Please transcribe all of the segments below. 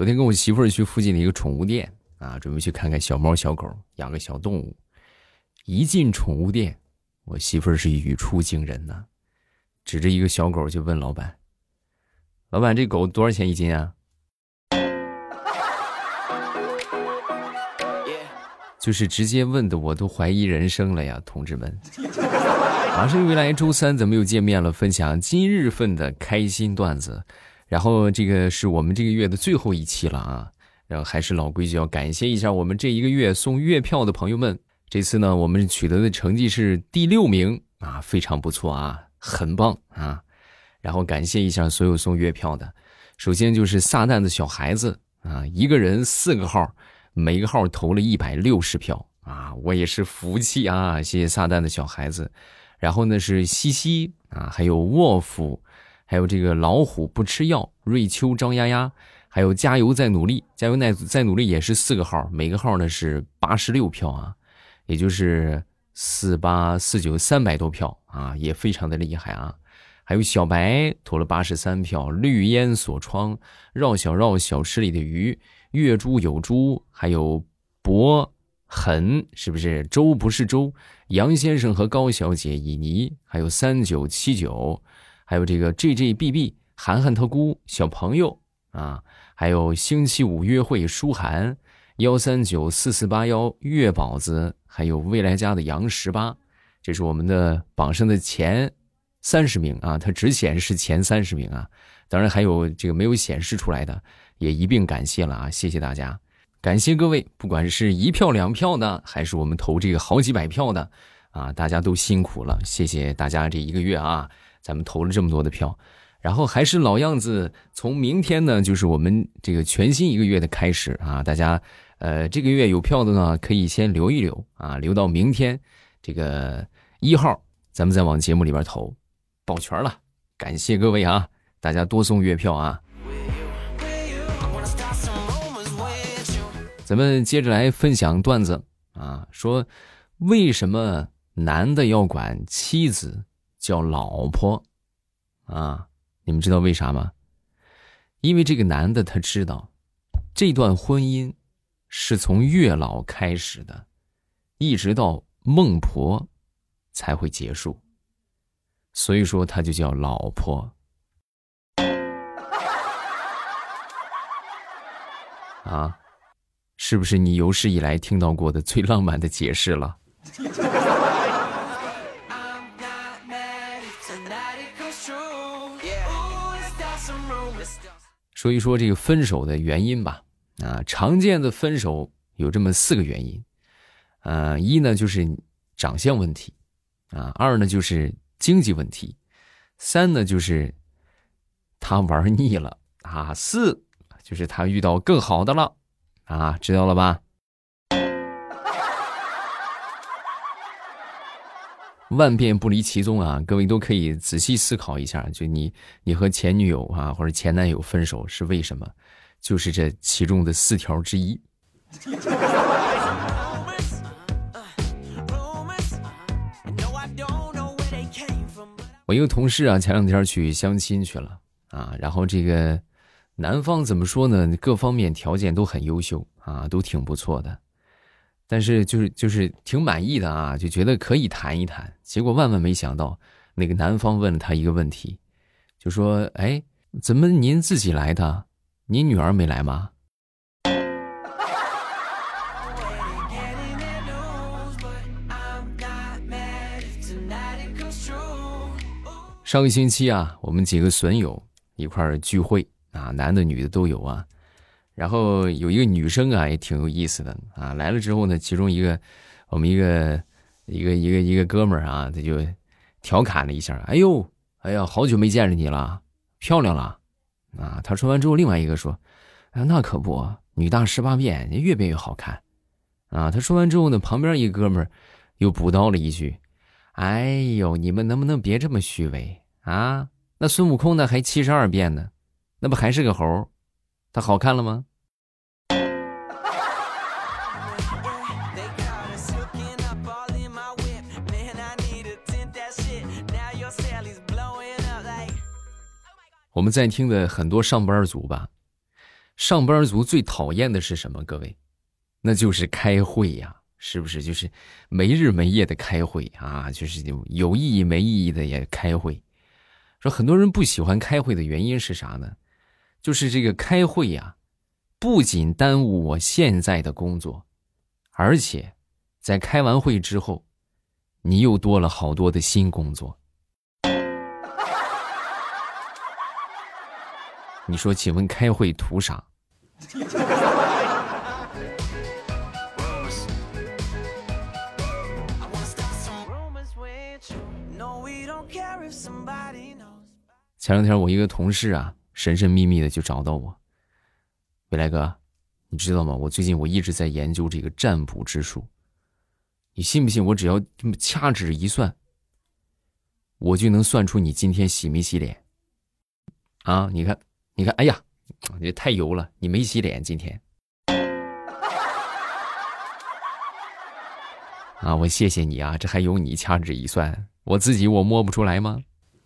昨天跟我媳妇儿去附近的一个宠物店啊，准备去看看小猫小狗，养个小动物。一进宠物店，我媳妇儿是语出惊人呐，指着一个小狗就问老板：“老板，这狗多少钱一斤啊？” 就是直接问的，我都怀疑人生了呀，同志们！马上又来周三，咱们又见面了，分享今日份的开心段子。然后这个是我们这个月的最后一期了啊！然后还是老规矩，要感谢一下我们这一个月送月票的朋友们。这次呢，我们取得的成绩是第六名啊，非常不错啊，很棒啊！然后感谢一下所有送月票的，首先就是撒旦的小孩子啊，一个人四个号，每个号投了一百六十票啊，我也是福气啊！谢谢撒旦的小孩子。然后呢是西西啊，还有沃夫。还有这个老虎不吃药，瑞秋张丫丫，还有加油再努力，加油再再努力也是四个号，每个号呢是八十六票啊，也就是四八四九三百多票啊，也非常的厉害啊。还有小白投了八十三票，绿烟锁窗，绕小绕小池里的鱼，月珠有珠，还有博痕是不是？周不是周，杨先生和高小姐以尼，还有三九七九。还有这个 J J B B 涵涵他姑小朋友啊，还有星期五约会舒涵幺三九四四八幺月宝子，还有未来家的杨十八，这是我们的榜上的前三十名啊，它只显示前三十名啊，当然还有这个没有显示出来的，也一并感谢了啊，谢谢大家，感谢各位，不管是一票两票的，还是我们投这个好几百票的啊，大家都辛苦了，谢谢大家这一个月啊。咱们投了这么多的票，然后还是老样子，从明天呢，就是我们这个全新一个月的开始啊！大家，呃，这个月有票的呢，可以先留一留啊，留到明天这个一号，咱们再往节目里边投，保全了。感谢各位啊，大家多送月票啊！咱们接着来分享段子啊，说为什么男的要管妻子？叫老婆，啊，你们知道为啥吗？因为这个男的他知道，这段婚姻是从月老开始的，一直到孟婆才会结束，所以说他就叫老婆。啊，是不是你有史以来听到过的最浪漫的解释了？说一说这个分手的原因吧，啊，常见的分手有这么四个原因，呃，一呢就是长相问题，啊，二呢就是经济问题，三呢就是他玩腻了，啊，四就是他遇到更好的了，啊，知道了吧？万变不离其宗啊！各位都可以仔细思考一下，就你你和前女友啊或者前男友分手是为什么？就是这其中的四条之一。我一个同事啊，前两天去相亲去了啊，然后这个男方怎么说呢？各方面条件都很优秀啊，都挺不错的。但是就是就是挺满意的啊，就觉得可以谈一谈。结果万万没想到，那个男方问了他一个问题，就说：“哎，怎么您自己来的？您女儿没来吗？”上个星期啊，我们几个损友一块聚会啊，男的女的都有啊。然后有一个女生啊，也挺有意思的啊。来了之后呢，其中一个我们一个一个一个一个哥们儿啊，他就调侃了一下：“哎呦，哎呀，好久没见着你了，漂亮了啊！”他说完之后，另外一个说：“啊，那可不，女大十八变，越变越好看啊！”他说完之后呢，旁边一哥们儿又补刀了一句：“哎呦，你们能不能别这么虚伪啊？那孙悟空呢，还七十二变呢，那不还是个猴？他好看了吗？”我们在听的很多上班族吧，上班族最讨厌的是什么？各位，那就是开会呀，是不是？就是没日没夜的开会啊，就是有意义没意义的也开会。说很多人不喜欢开会的原因是啥呢？就是这个开会呀，不仅耽误我现在的工作，而且在开完会之后，你又多了好多的新工作。你说，请问开会图啥？前两天我一个同事啊，神神秘秘的就找到我。未来哥，你知道吗？我最近我一直在研究这个占卜之术。你信不信？我只要这么掐指一算，我就能算出你今天洗没洗脸。啊，你看，你看，哎呀，这太油了，你没洗脸今天。啊，我谢谢你啊，这还用你掐指一算？我自己我摸不出来吗？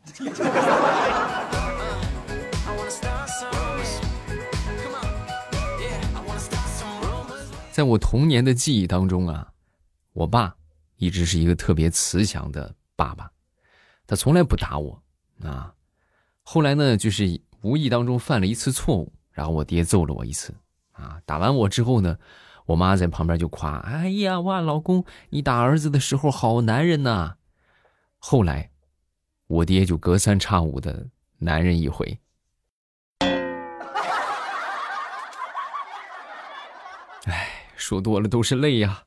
在我童年的记忆当中啊，我爸一直是一个特别慈祥的爸爸，他从来不打我啊。后来呢，就是无意当中犯了一次错误，然后我爹揍了我一次啊。打完我之后呢，我妈在旁边就夸：“哎呀，哇，老公，你打儿子的时候好男人呐。”后来，我爹就隔三差五的男人一回。哎说多了都是泪呀。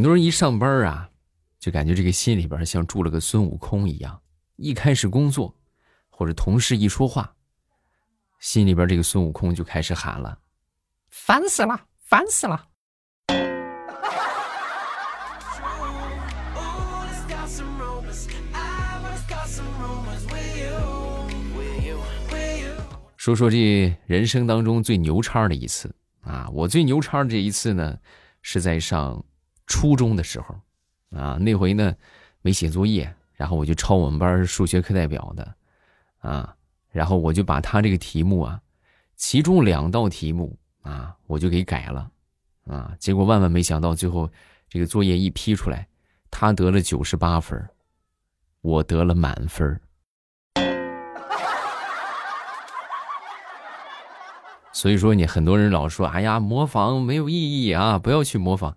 很多人一上班啊，就感觉这个心里边像住了个孙悟空一样。一开始工作，或者同事一说话，心里边这个孙悟空就开始喊了：“烦死了，烦死了。”说说这人生当中最牛叉的一次啊！我最牛叉的这一次呢，是在上初中的时候，啊，那回呢没写作业，然后我就抄我们班数学课代表的，啊，然后我就把他这个题目啊，其中两道题目啊，我就给改了，啊，结果万万没想到，最后这个作业一批出来，他得了九十八分，我得了满分。所以说，你很多人老说：“哎呀，模仿没有意义啊，不要去模仿。”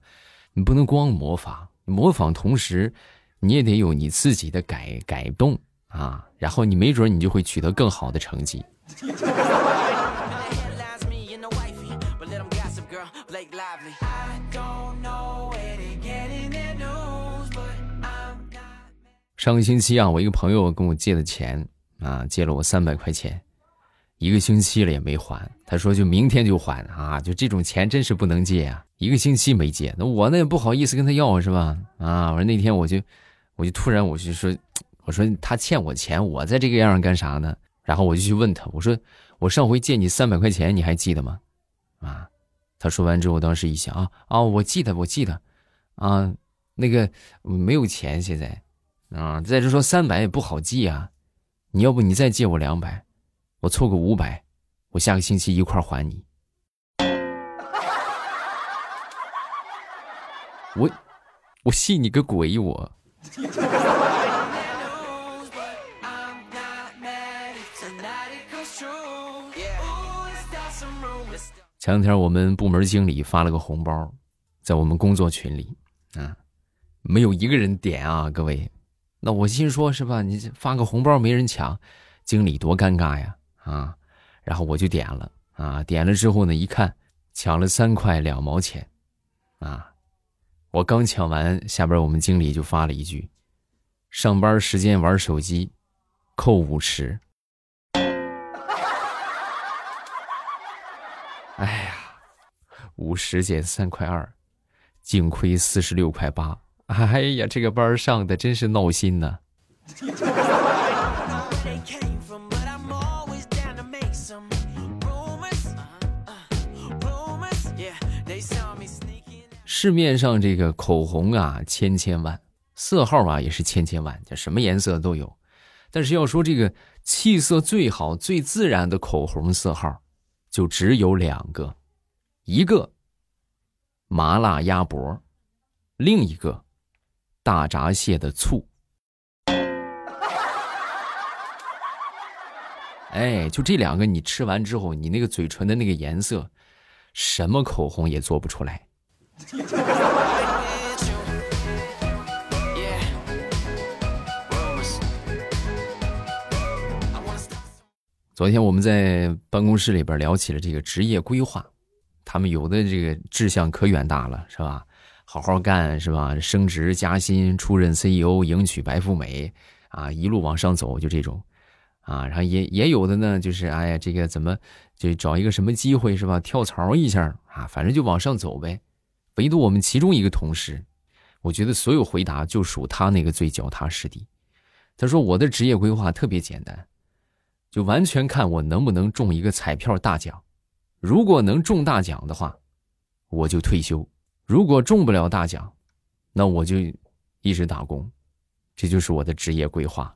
你不能光模仿，模仿同时，你也得有你自己的改改动啊。然后你没准你就会取得更好的成绩。上个星期啊，我一个朋友跟我借的钱啊，借了我三百块钱。一个星期了也没还，他说就明天就还啊！就这种钱真是不能借啊！一个星期没借，那我那也不好意思跟他要是吧？啊！我说那天我就，我就突然我就说，我说他欠我钱，我在这个样干啥呢？然后我就去问他，我说我上回借你三百块钱，你还记得吗？啊！他说完之后，我当时一想啊啊，我记得我记得，啊，那个没有钱现在，啊，再者说三百也不好记啊，你要不你再借我两百？我凑个五百，我下个星期一块还你。我我信你个鬼！我前两天我们部门经理发了个红包，在我们工作群里啊，没有一个人点啊，各位。那我心说，是吧？你发个红包没人抢，经理多尴尬呀！啊，然后我就点了啊，点了之后呢，一看抢了三块两毛钱，啊，我刚抢完，下边我们经理就发了一句：“上班时间玩手机，扣五十。”哎呀，五十减三块二，净亏四十六块八。哎呀，这个班上的真是闹心呐。市面上这个口红啊，千千万，色号啊也是千千万，这什么颜色都有。但是要说这个气色最好、最自然的口红色号，就只有两个，一个麻辣鸭脖，另一个大闸蟹的醋。哎，就这两个，你吃完之后，你那个嘴唇的那个颜色，什么口红也做不出来。昨天我们在办公室里边聊起了这个职业规划，他们有的这个志向可远大了，是吧？好好干，是吧？升职加薪，出任 CEO，迎娶白富美，啊，一路往上走，就这种。啊，然后也也有的呢，就是哎呀，这个怎么就找一个什么机会是吧？跳槽一下啊，反正就往上走呗。唯独我们其中一个同事，我觉得所有回答就属他那个最脚踏实地。他说我的职业规划特别简单，就完全看我能不能中一个彩票大奖。如果能中大奖的话，我就退休；如果中不了大奖，那我就一直打工。这就是我的职业规划。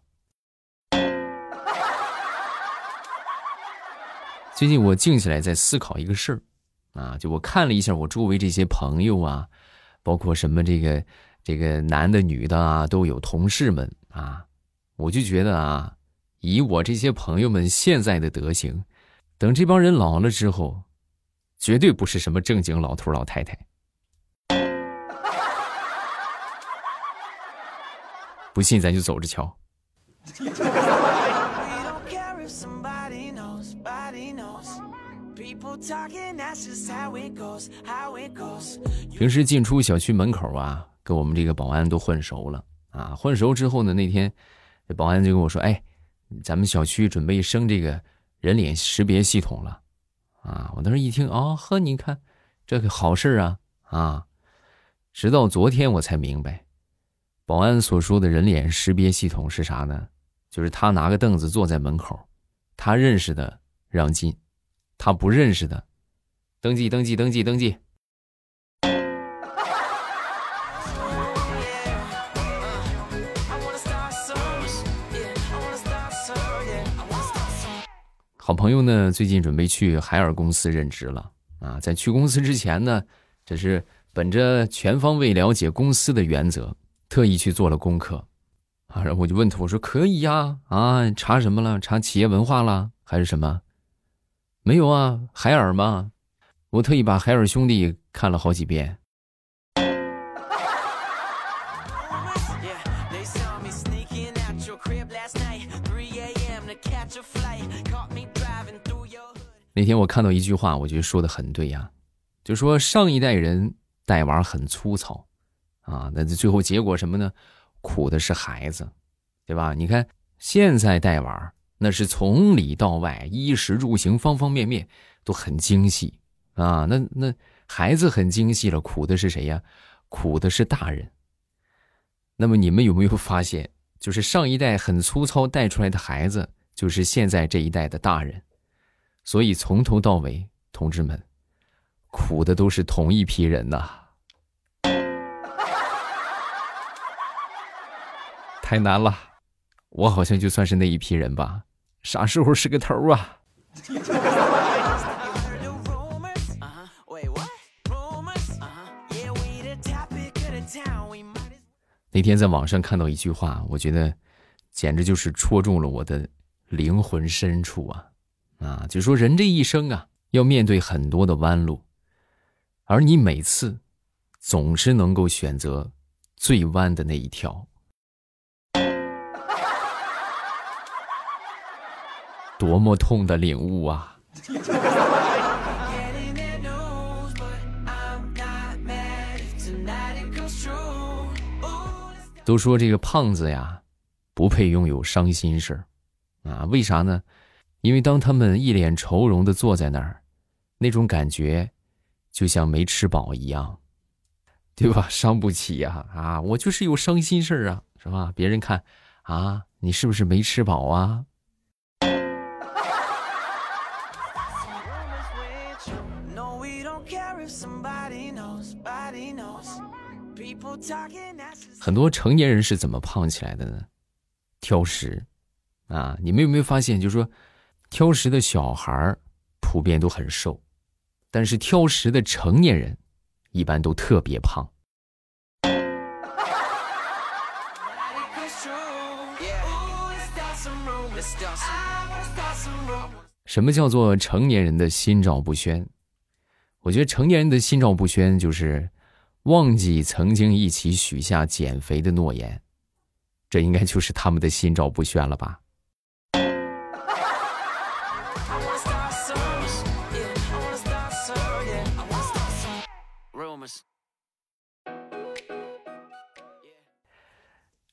最近我静下来在思考一个事儿，啊，就我看了一下我周围这些朋友啊，包括什么这个这个男的女的啊，都有同事们啊，我就觉得啊，以我这些朋友们现在的德行，等这帮人老了之后，绝对不是什么正经老头老太太。不信咱就走着瞧。平时进出小区门口啊，跟我们这个保安都混熟了啊。混熟之后呢，那天这保安就跟我说：“哎，咱们小区准备升这个人脸识别系统了啊。”我当时一听，哦呵，你看这个好事啊啊！直到昨天我才明白，保安所说的人脸识别系统是啥呢？就是他拿个凳子坐在门口，他认识的让进。他不认识的，登记登记登记登记。好朋友呢，最近准备去海尔公司任职了啊！在去公司之前呢，这是本着全方位了解公司的原则，特意去做了功课啊。然后我就问他，我说可以呀啊，查什么了？查企业文化了还是什么？没有啊，海尔嘛，我特意把海尔兄弟看了好几遍。那天我看到一句话，我觉得说的很对呀，就说上一代人带娃很粗糙，啊，那最后结果什么呢？苦的是孩子，对吧？你看现在带娃。那是从里到外，衣食住行方方面面都很精细啊！那那孩子很精细了，苦的是谁呀？苦的是大人。那么你们有没有发现，就是上一代很粗糙带出来的孩子，就是现在这一代的大人。所以从头到尾，同志们，苦的都是同一批人呐！太难了，我好像就算是那一批人吧。啥时候是个头啊？那天在网上看到一句话，我觉得简直就是戳中了我的灵魂深处啊！啊，就说人这一生啊，要面对很多的弯路，而你每次总是能够选择最弯的那一条。多么痛的领悟啊！都说这个胖子呀，不配拥有伤心事儿啊？为啥呢？因为当他们一脸愁容的坐在那儿，那种感觉就像没吃饱一样，对吧？伤不起呀！啊，我就是有伤心事儿啊，是吧？别人看啊，你是不是没吃饱啊？很多成年人是怎么胖起来的呢？挑食啊！你们有没有发现，就是说，挑食的小孩儿普遍都很瘦，但是挑食的成年人一般都特别胖。什么叫做成年人的心照不宣？我觉得成年人的心照不宣就是忘记曾经一起许下减肥的诺言，这应该就是他们的心照不宣了吧？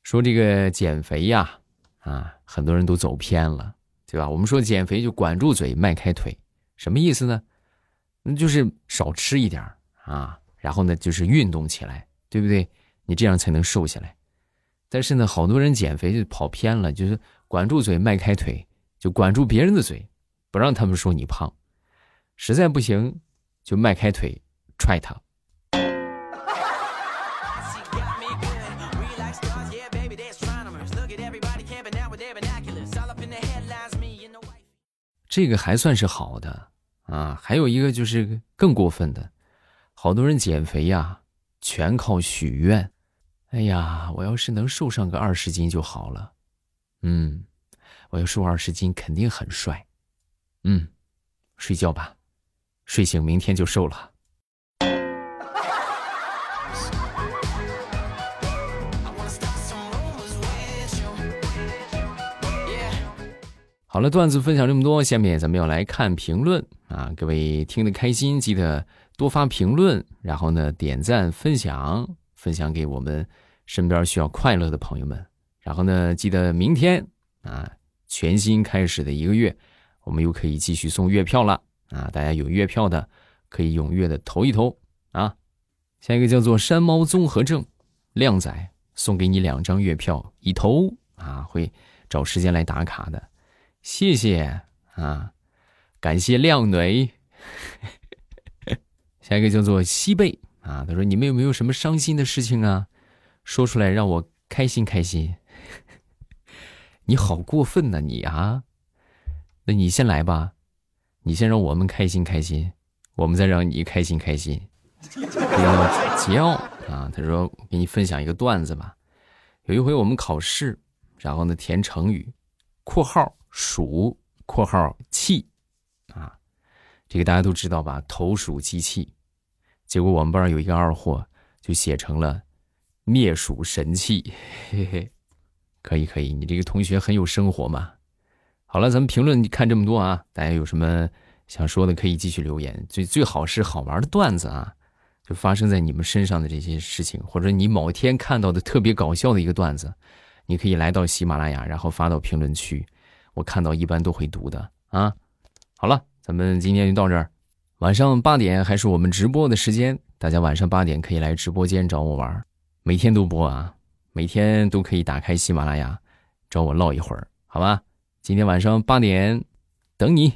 说这个减肥呀，啊，很多人都走偏了，对吧？我们说减肥就管住嘴，迈开腿，什么意思呢？那就是少吃一点啊，然后呢，就是运动起来，对不对？你这样才能瘦下来。但是呢，好多人减肥就跑偏了，就是管住嘴，迈开腿，就管住别人的嘴，不让他们说你胖。实在不行，就迈开腿踹他。这个还算是好的。啊，还有一个就是更过分的，好多人减肥呀，全靠许愿。哎呀，我要是能瘦上个二十斤就好了。嗯，我要瘦二十斤肯定很帅。嗯，睡觉吧，睡醒明天就瘦了。好了，段子分享这么多，下面咱们要来看评论啊！各位听得开心，记得多发评论，然后呢点赞分享，分享给我们身边需要快乐的朋友们。然后呢，记得明天啊，全新开始的一个月，我们又可以继续送月票了啊！大家有月票的可以踊跃的投一投啊！下一个叫做山猫综合症，靓仔送给你两张月票，一投啊会找时间来打卡的。谢谢啊，感谢靓女。下一个叫做西贝啊，他说：“你们有没有什么伤心的事情啊？说出来让我开心开心。”你好过分呐你啊！那你先来吧，你先让我们开心开心，我们再让你开心开心。桀骜啊，他说：“给你分享一个段子吧。有一回我们考试，然后呢填成语，括号。”数（括号气），这个大家都知道吧？投鼠忌器。结果我们班有一个二货，就写成了灭鼠神器。嘿嘿，可以可以，你这个同学很有生活嘛。好了，咱们评论看这么多啊，大家有什么想说的可以继续留言。最最好是好玩的段子啊，就发生在你们身上的这些事情，或者你某天看到的特别搞笑的一个段子，你可以来到喜马拉雅，然后发到评论区。我看到一般都会读的啊，好了，咱们今天就到这儿。晚上八点还是我们直播的时间，大家晚上八点可以来直播间找我玩，每天都播啊，每天都可以打开喜马拉雅找我唠一会儿，好吧？今天晚上八点等你。